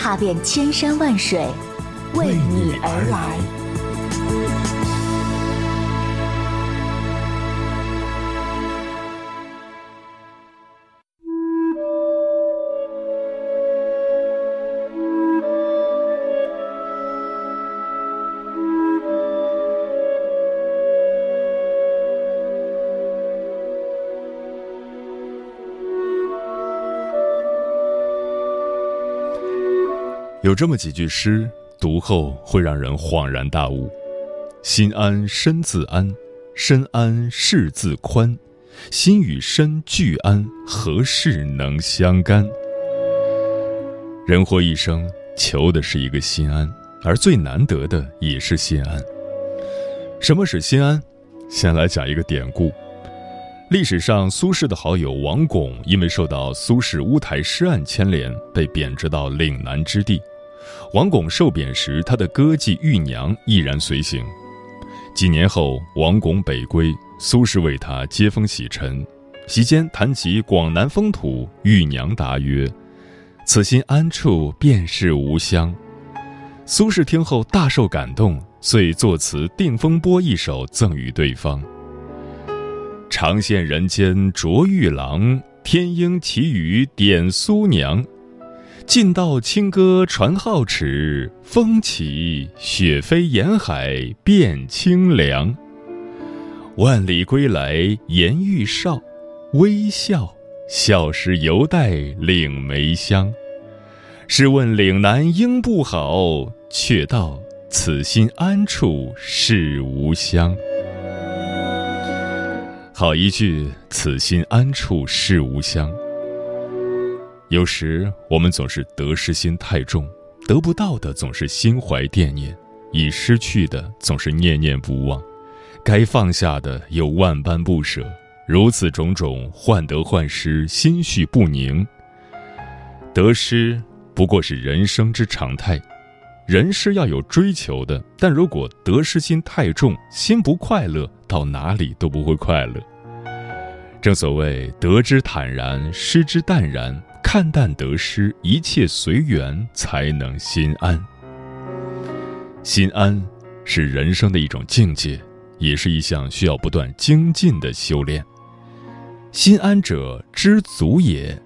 踏遍千山万水，为你而来。有这么几句诗，读后会让人恍然大悟：心安身自安，身安事自宽，心与身俱安，何事能相干？人活一生，求的是一个心安，而最难得的也是心安。什么是心安？先来讲一个典故。历史上，苏轼的好友王巩因为受到苏轼乌台诗案牵连，被贬谪到岭南之地。王巩受贬时，他的歌妓玉娘毅然随行。几年后，王巩北归，苏轼为他接风洗尘。席间谈及广南风土，玉娘答曰：“此心安处便是吾乡。”苏轼听后大受感动，遂作词《定风波》一首赠予对方。长羡人间着玉郎，天应奇语点苏娘。尽道清歌传皓齿，风起雪飞沿海变清凉。万里归来颜愈少，微笑笑时犹带岭梅香。试问岭南应不好，却道此心安处是吾乡。好一句“此心安处是吾乡”。有时我们总是得失心太重，得不到的总是心怀惦念，已失去的总是念念不忘，该放下的又万般不舍，如此种种，患得患失，心绪不宁。得失不过是人生之常态，人是要有追求的，但如果得失心太重，心不快乐，到哪里都不会快乐。正所谓得之坦然，失之淡然，看淡得失，一切随缘，才能心安。心安是人生的一种境界，也是一项需要不断精进的修炼。心安者知足也，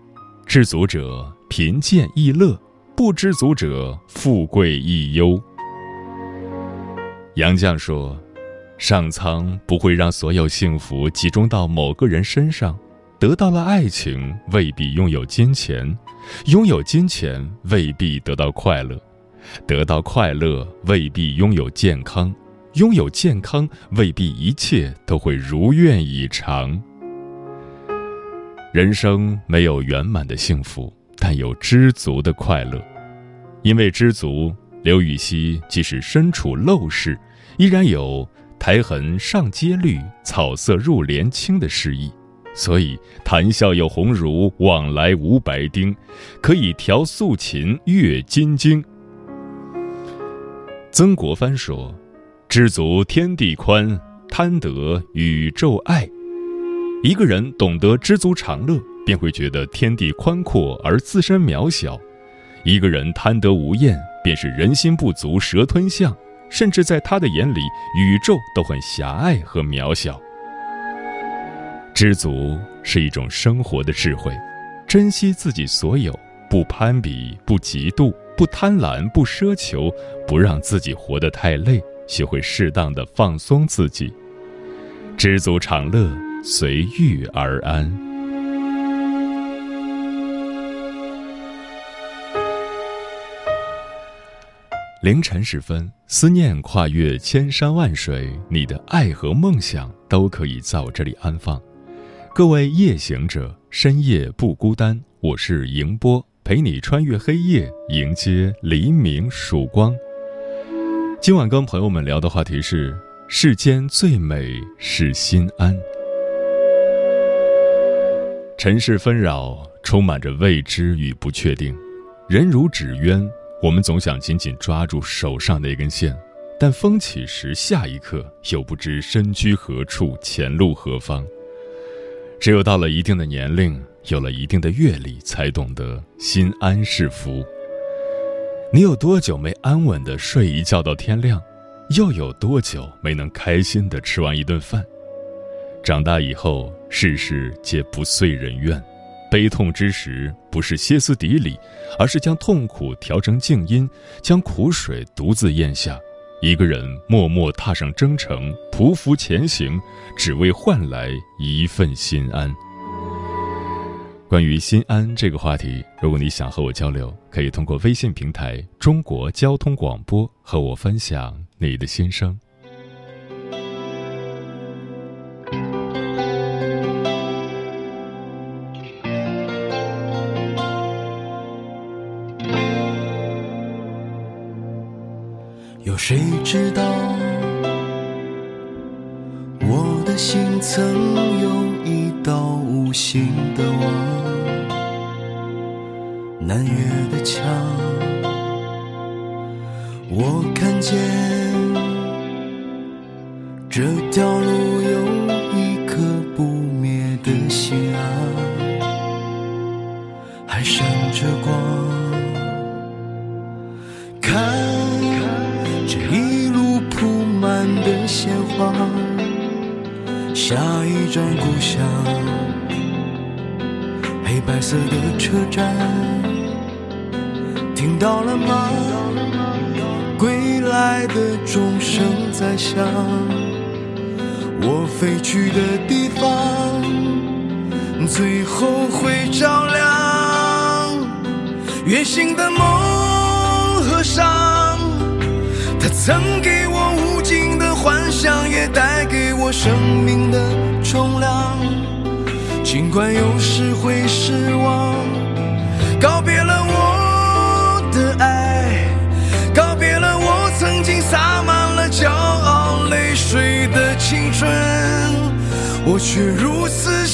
知足者贫贱亦乐，不知足者富贵亦忧。杨绛说。上苍不会让所有幸福集中到某个人身上，得到了爱情未必拥有金钱，拥有金钱未必得到快乐，得到快乐未必拥有健康，拥有健康未必一切都会如愿以偿。人生没有圆满的幸福，但有知足的快乐，因为知足，刘禹锡即使身处陋室，依然有。苔痕上阶绿，草色入帘青的诗意，所以谈笑有鸿儒，往来无白丁，可以调素琴，阅金经。曾国藩说：“知足天地宽，贪得宇宙爱。”一个人懂得知足常乐，便会觉得天地宽阔而自身渺小；一个人贪得无厌，便是人心不足蛇吞象。甚至在他的眼里，宇宙都很狭隘和渺小。知足是一种生活的智慧，珍惜自己所有，不攀比，不嫉妒，不贪婪，不奢求，不让自己活得太累，学会适当的放松自己。知足常乐，随遇而安。凌晨时分，思念跨越千山万水，你的爱和梦想都可以在我这里安放。各位夜行者，深夜不孤单。我是迎波，陪你穿越黑夜，迎接黎明曙光。今晚跟朋友们聊的话题是：世间最美是心安。尘世纷扰，充满着未知与不确定，人如纸鸢，我们总想紧紧抓住手上那根线，但风起时，下一刻又不知身居何处，前路何方。只有到了一定的年龄，有了一定的阅历，才懂得心安是福。你有多久没安稳的睡一觉到天亮？又有多久没能开心的吃完一顿饭？长大以后，事事皆不遂人愿，悲痛之时，不是歇斯底里，而是将痛苦调成静音，将苦水独自咽下。一个人默默踏上征程，匍匐前行，只为换来一份心安。关于心安这个话题，如果你想和我交流，可以通过微信平台“中国交通广播”和我分享你的心声。谁知道，我的心曾有一道无形的网，南越的墙。我看见这条路爱的钟声在响，我飞去的地方，最后会照亮。远行的梦和伤，它曾给我无尽的。幻想也带给我生命的重量，尽管有时会失望。告别了水的青春，我却如此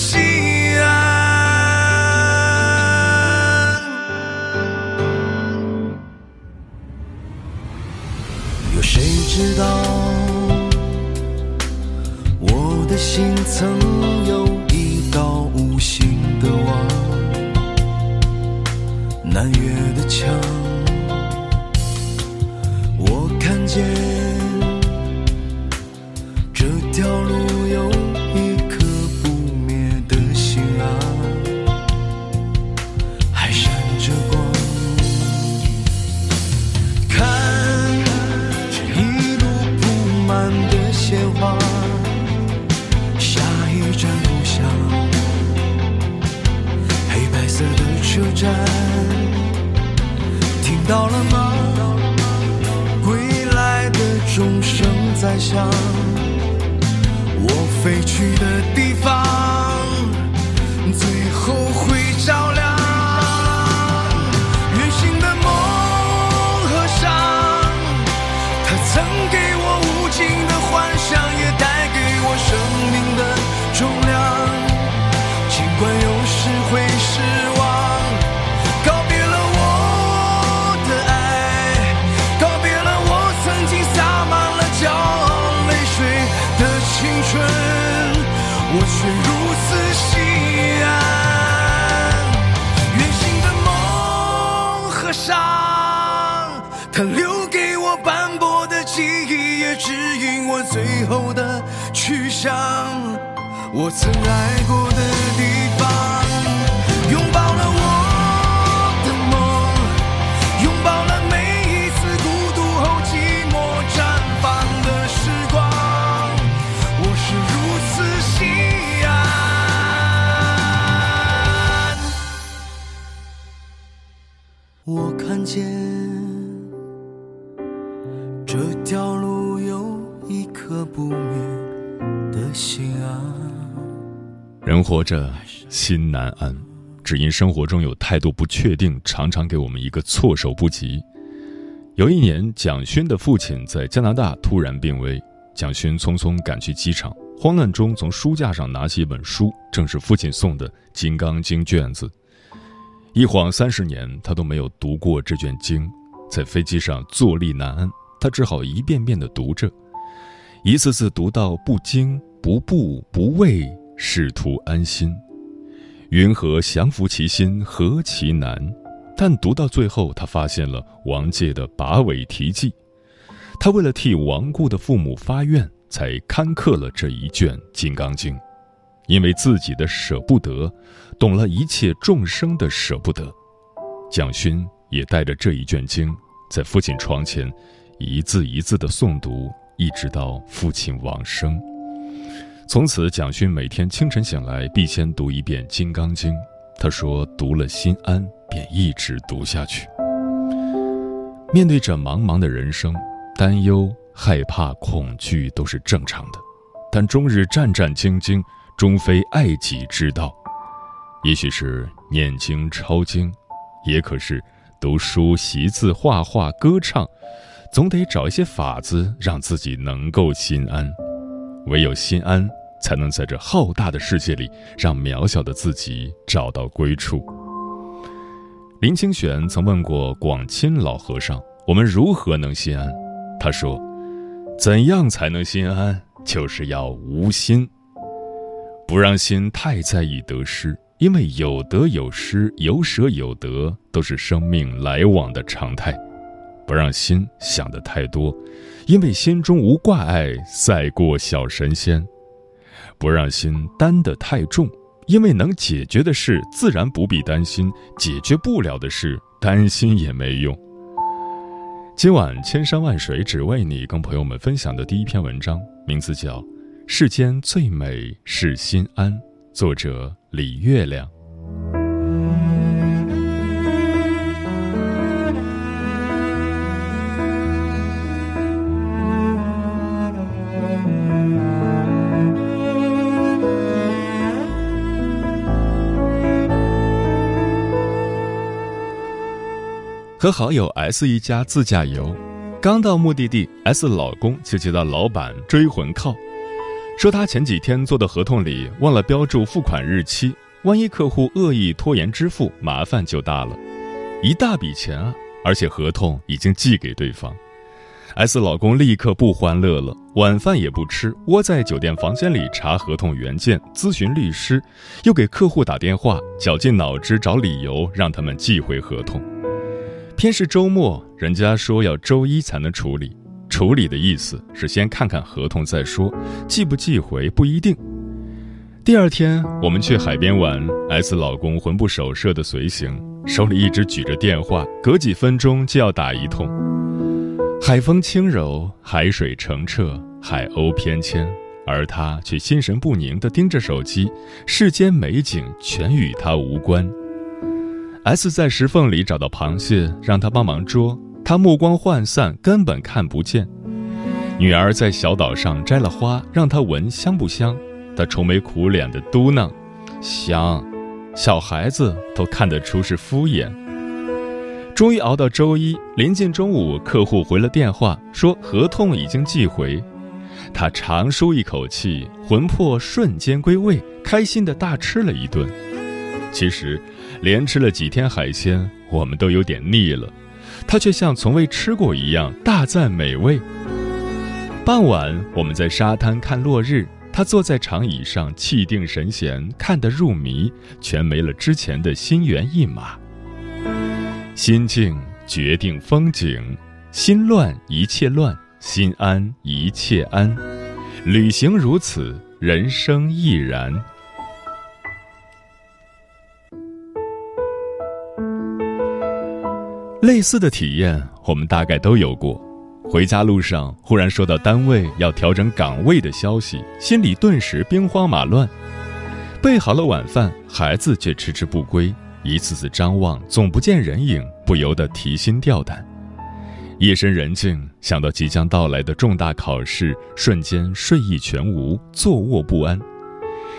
想我曾爱过的地方，拥抱了我的梦，拥抱了每一次孤独后寂寞绽放的时光，我是如此心安。我看见。这条路有一刻不明。人活着心难安，只因生活中有太多不确定，常常给我们一个措手不及。有一年，蒋勋的父亲在加拿大突然病危，蒋勋匆匆赶去机场，慌乱中从书架上拿起一本书，正是父亲送的《金刚经》卷子。一晃三十年，他都没有读过这卷经，在飞机上坐立难安，他只好一遍遍地读着，一次次读到不惊不怖不畏，试图安心。云何降服其心，何其难！但读到最后，他发现了王介的把尾题记。他为了替亡故的父母发愿，才刊刻了这一卷《金刚经》，因为自己的舍不得，懂了一切众生的舍不得。蒋勋也带着这一卷经，在父亲床前，一字一字的诵读，一直到父亲往生。从此，蒋勋每天清晨醒来，必先读一遍《金刚经》。他说：“读了心安。”便一直读下去。面对着茫茫的人生，担忧、害怕、恐惧都是正常的，但终日战战兢兢，终非爱己之道。也许是念经抄经，也可是读书习字、画画、歌唱，总得找一些法子让自己能够心安。唯有心安，才能在这浩大的世界里，让渺小的自己找到归处。林清玄曾问过广钦老和尚：“我们如何能心安？”他说：“怎样才能心安？就是要无心，不让心太在意得失，因为有得有失，有舍有得，都是生命来往的常态。不让心想的太多，因为心中无挂碍，赛过小神仙。不让心担得太重。”因为能解决的事，自然不必担心；解决不了的事，担心也没用。今晚千山万水只为你，跟朋友们分享的第一篇文章，名字叫《世间最美是心安》，作者李月亮。和好友 S 一家自驾游，刚到目的地，S 老公就接到老板追魂靠，说他前几天做的合同里忘了标注付款日期，万一客户恶意拖延支付，麻烦就大了，一大笔钱啊！而且合同已经寄给对方，S 老公立刻不欢乐了，晚饭也不吃，窝在酒店房间里查合同原件，咨询律师，又给客户打电话，绞尽脑汁找理由让他们寄回合同。偏是周末，人家说要周一才能处理。处理的意思是先看看合同再说，寄不寄回不一定。第二天，我们去海边玩，S 老公魂不守舍的随行，手里一直举着电话，隔几分钟就要打一通。海风轻柔，海水澄澈，海鸥翩跹，而他却心神不宁地盯着手机，世间美景全与他无关。S 在石缝里找到螃蟹，让他帮忙捉。他目光涣散，根本看不见。女儿在小岛上摘了花，让他闻香不香。他愁眉苦脸的嘟囔：“香。”小孩子都看得出是敷衍。终于熬到周一，临近中午，客户回了电话，说合同已经寄回。他长舒一口气，魂魄瞬间归位，开心的大吃了一顿。其实。连吃了几天海鲜，我们都有点腻了，他却像从未吃过一样大赞美味。傍晚，我们在沙滩看落日，他坐在长椅上气定神闲，看得入迷，全没了之前的心猿意马。心静决定风景，心乱一切乱，心安一切安。旅行如此，人生亦然。类似的体验，我们大概都有过。回家路上，忽然收到单位要调整岗位的消息，心里顿时兵荒马乱。备好了晚饭，孩子却迟迟不归，一次次张望，总不见人影，不由得提心吊胆。夜深人静，想到即将到来的重大考试，瞬间睡意全无，坐卧不安，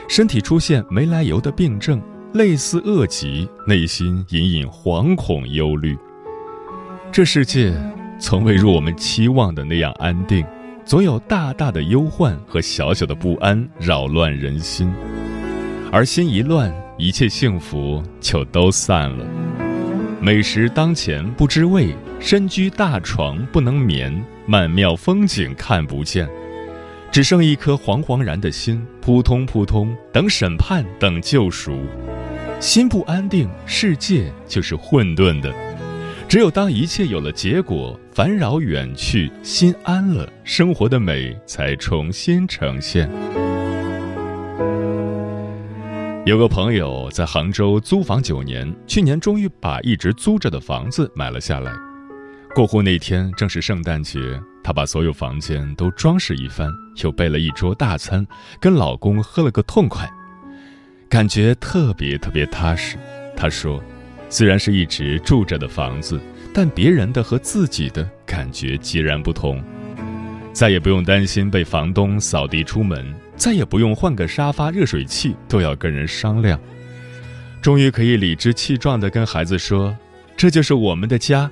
身体出现没来由的病症。类似恶疾，内心隐隐惶恐忧虑。这世界从未如我们期望的那样安定，总有大大的忧患和小小的不安扰乱人心，而心一乱，一切幸福就都散了。美食当前不知味，身居大床不能眠，曼妙风景看不见。只剩一颗惶惶然的心，扑通扑通，等审判，等救赎。心不安定，世界就是混沌的。只有当一切有了结果，烦扰远去，心安了，生活的美才重新呈现。有个朋友在杭州租房九年，去年终于把一直租着的房子买了下来。过户那天正是圣诞节。她把所有房间都装饰一番，又备了一桌大餐，跟老公喝了个痛快，感觉特别特别踏实。她说：“虽然是一直住着的房子，但别人的和自己的感觉截然不同。再也不用担心被房东扫地出门，再也不用换个沙发、热水器都要跟人商量。终于可以理直气壮地跟孩子说：‘这就是我们的家。’”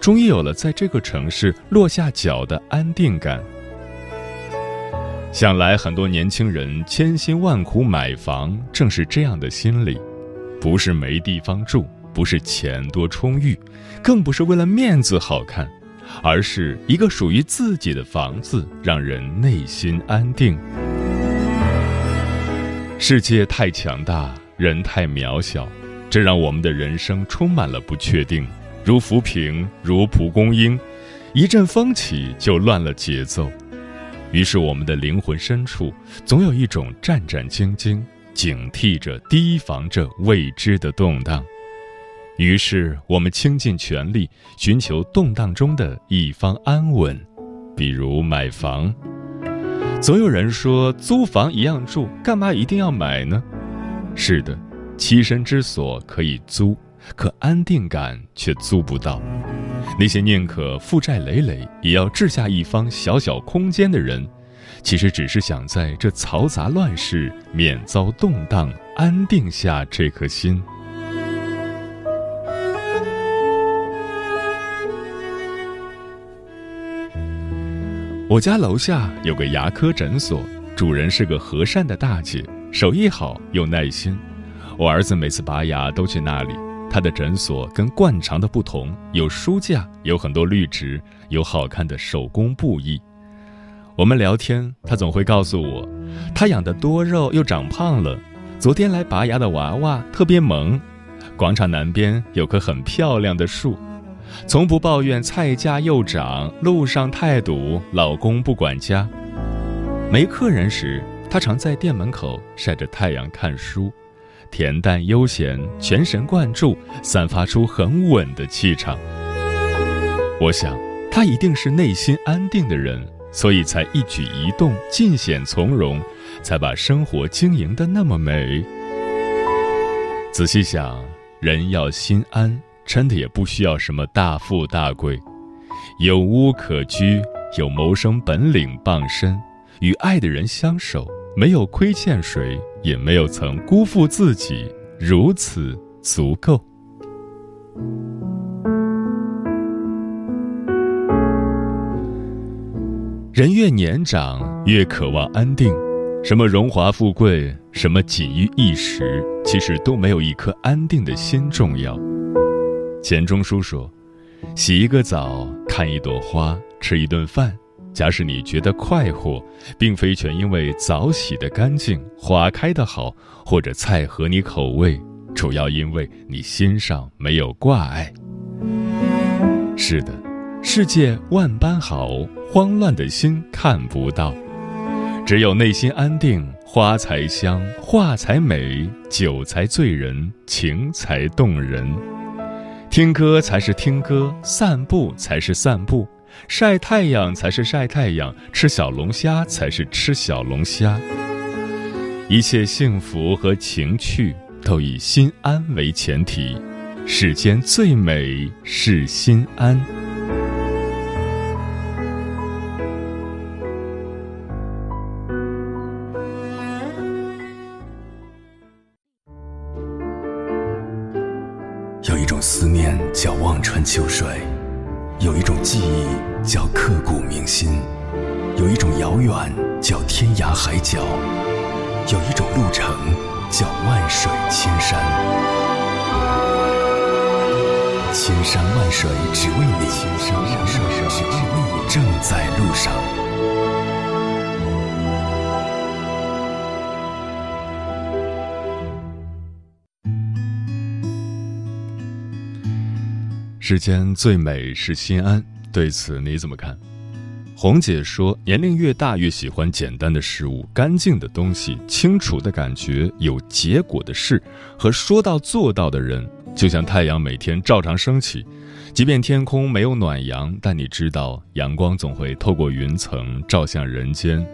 终于有了在这个城市落下脚的安定感。想来很多年轻人千辛万苦买房，正是这样的心理，不是没地方住，不是钱多充裕，更不是为了面子好看，而是一个属于自己的房子，让人内心安定。世界太强大，人太渺小，这让我们的人生充满了不确定。如浮萍，如蒲公英，一阵风起就乱了节奏。于是，我们的灵魂深处总有一种战战兢兢、警惕着、提防着未知的动荡。于是，我们倾尽全力寻求动荡中的一方安稳，比如买房。总有人说，租房一样住，干嘛一定要买呢？是的，栖身之所可以租。可安定感却租不到，那些宁可负债累累也要置下一方小小空间的人，其实只是想在这嘈杂乱世免遭动荡，安定下这颗心。我家楼下有个牙科诊所，主人是个和善的大姐，手艺好又耐心。我儿子每次拔牙都去那里。他的诊所跟惯常的不同，有书架，有很多绿植，有好看的手工布艺。我们聊天，他总会告诉我，他养的多肉又长胖了。昨天来拔牙的娃娃特别萌。广场南边有棵很漂亮的树，从不抱怨菜价又涨，路上太堵，老公不管家。没客人时，他常在店门口晒着太阳看书。恬淡悠闲，全神贯注，散发出很稳的气场。我想，他一定是内心安定的人，所以才一举一动尽显从容，才把生活经营的那么美。仔细想，人要心安，真的也不需要什么大富大贵，有屋可居，有谋生本领傍身，与爱的人相守。没有亏欠谁，也没有曾辜负自己，如此足够。人越年长，越渴望安定。什么荣华富贵，什么锦衣一时，其实都没有一颗安定的心重要。钱钟书说：“洗一个澡，看一朵花，吃一顿饭。”假使你觉得快活，并非全因为澡洗得干净、花开得好，或者菜合你口味，主要因为你心上没有挂碍。是的，世界万般好，慌乱的心看不到。只有内心安定，花才香，画才美，酒才醉人，情才动人。听歌才是听歌，散步才是散步。晒太阳才是晒太阳，吃小龙虾才是吃小龙虾。一切幸福和情趣都以心安为前提，世间最美是心安。海角，有一种路程叫万水千山。千山万水只为你，千山万水只为你，正在路上。世间最美是心安，对此你怎么看？红姐说，年龄越大越喜欢简单的事物、干净的东西、清楚的感觉、有结果的事和说到做到的人。就像太阳每天照常升起，即便天空没有暖阳，但你知道阳光总会透过云层照向人间，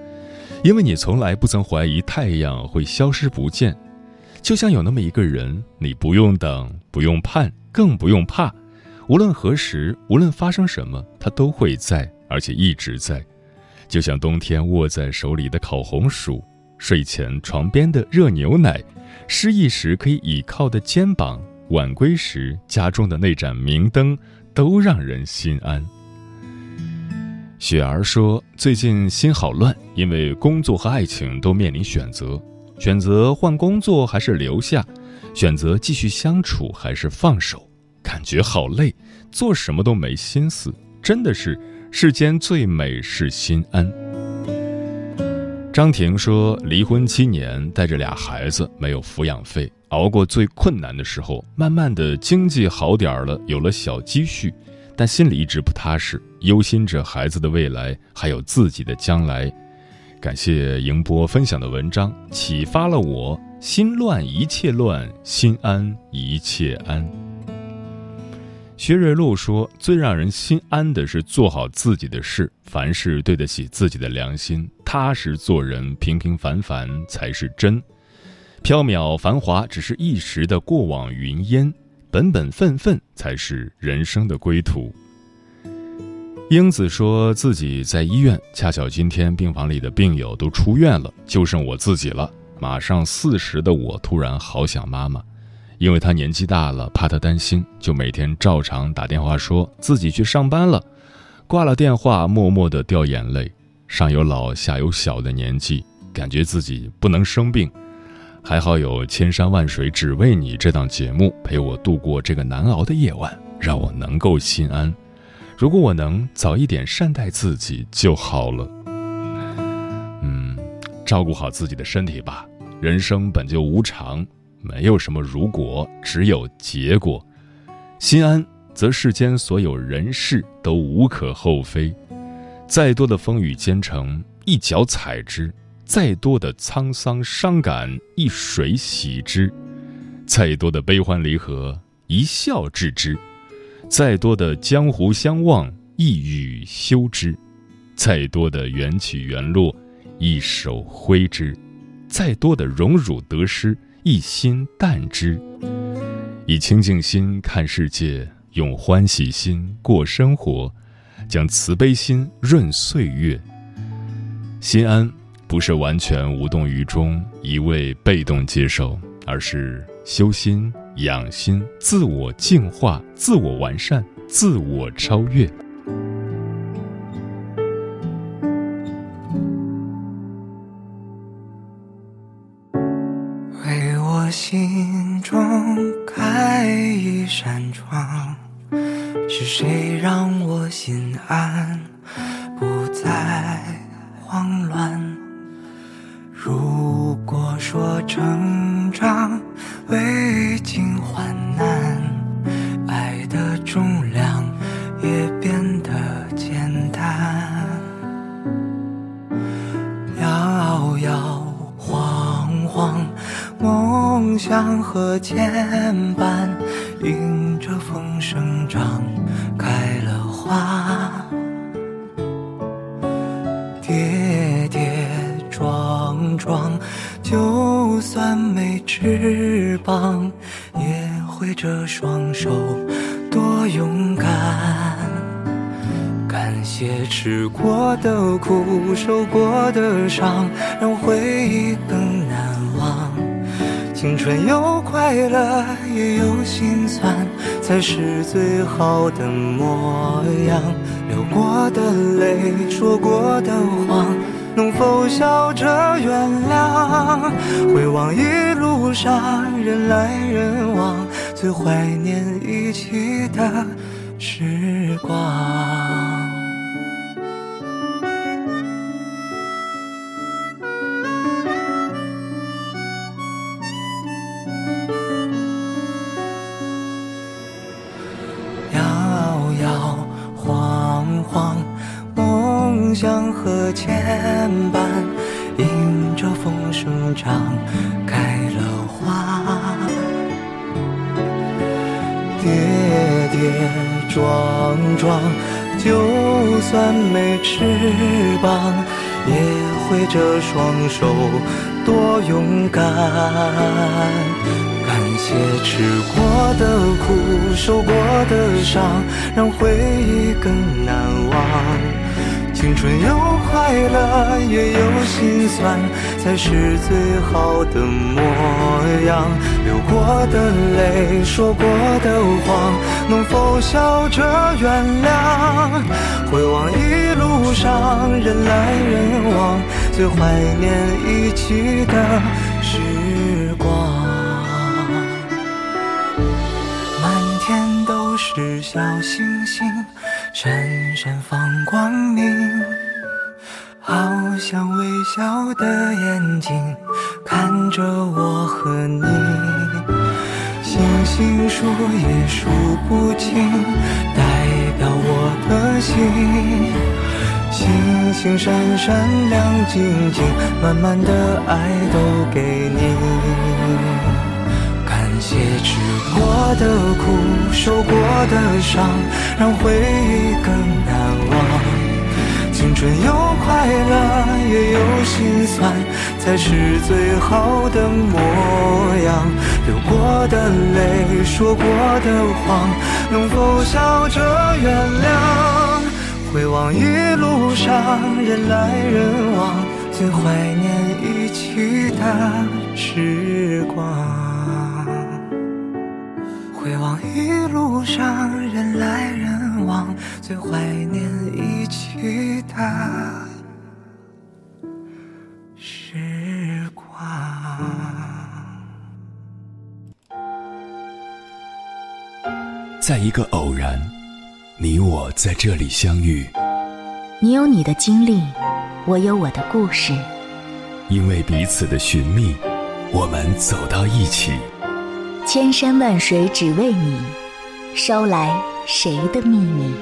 因为你从来不曾怀疑太阳会消失不见。就像有那么一个人，你不用等，不用盼，更不用怕。无论何时，无论发生什么，他都会在，而且一直在。就像冬天握在手里的烤红薯，睡前床边的热牛奶，失意时可以倚靠的肩膀，晚归时家中的那盏明灯，都让人心安。雪儿说：“最近心好乱，因为工作和爱情都面临选择，选择换工作还是留下，选择继续相处还是放手。”感觉好累，做什么都没心思，真的是世间最美是心安。张婷说，离婚七年，带着俩孩子，没有抚养费，熬过最困难的时候，慢慢的经济好点儿了，有了小积蓄，但心里一直不踏实，忧心着孩子的未来，还有自己的将来。感谢迎波分享的文章，启发了我，心乱一切乱，心安一切安。薛瑞露说：“最让人心安的是做好自己的事，凡事对得起自己的良心，踏实做人，平平凡凡才是真。缥缈繁华只是一时的过往云烟，本本分分才是人生的归途。”英子说自己在医院，恰巧今天病房里的病友都出院了，就剩我自己了。马上四十的我，突然好想妈妈。因为他年纪大了，怕他担心，就每天照常打电话说自己去上班了。挂了电话，默默地掉眼泪。上有老，下有小的年纪，感觉自己不能生病。还好有《千山万水只为你》这档节目陪我度过这个难熬的夜晚，让我能够心安。如果我能早一点善待自己就好了。嗯，照顾好自己的身体吧。人生本就无常。没有什么如果，只有结果。心安，则世间所有人事都无可厚非。再多的风雨兼程，一脚踩之；再多的沧桑伤感，一水洗之；再多的悲欢离合，一笑置之；再多的江湖相望，一语休之；再多的缘起缘落，一手挥之；再多的荣辱得失。一心淡之，以清净心看世界，用欢喜心过生活，将慈悲心润岁月。心安不是完全无动于衷，一味被动接受，而是修心、养心、自我净化、自我完善、自我超越。扇窗，是谁让我心安，装，就算没翅膀，也挥着双手，多勇敢。感谢吃过的苦，受过的伤，让回忆更难忘。青春有快乐，也有心酸，才是最好的模样。流过的泪，说过的谎，能否笑着原谅？回望一路上人来人往，最怀念一起的时光。想和牵绊，迎着风生长，开了花。跌跌撞撞，就算没翅膀，也挥着双手，多勇敢。感谢吃过的苦，受过的伤，让回忆更难忘。青春有快乐，也有心酸，才是最好的模样。流过的泪，说过的谎，能否笑着原谅？回望一路上人来人往，最怀念一起的时光。满天都是小星星。闪闪放光明，好像微笑的眼睛看着我和你。星星数也数不清，代表我的心。星星闪闪亮晶晶，满满的爱都给你。些吃过的苦，受过的伤，让回忆更难忘。青春有快乐，也有心酸，才是最好的模样。流过的泪，说过的谎，能否笑着原谅？回望一路上人来人往，最怀念一起的时光。回望一路上人来人往，最怀念一起的时光。在一个偶然，你我在这里相遇。你有你的经历，我有我的故事。因为彼此的寻觅，我们走到一起。千山万水只为你，捎来谁的秘密？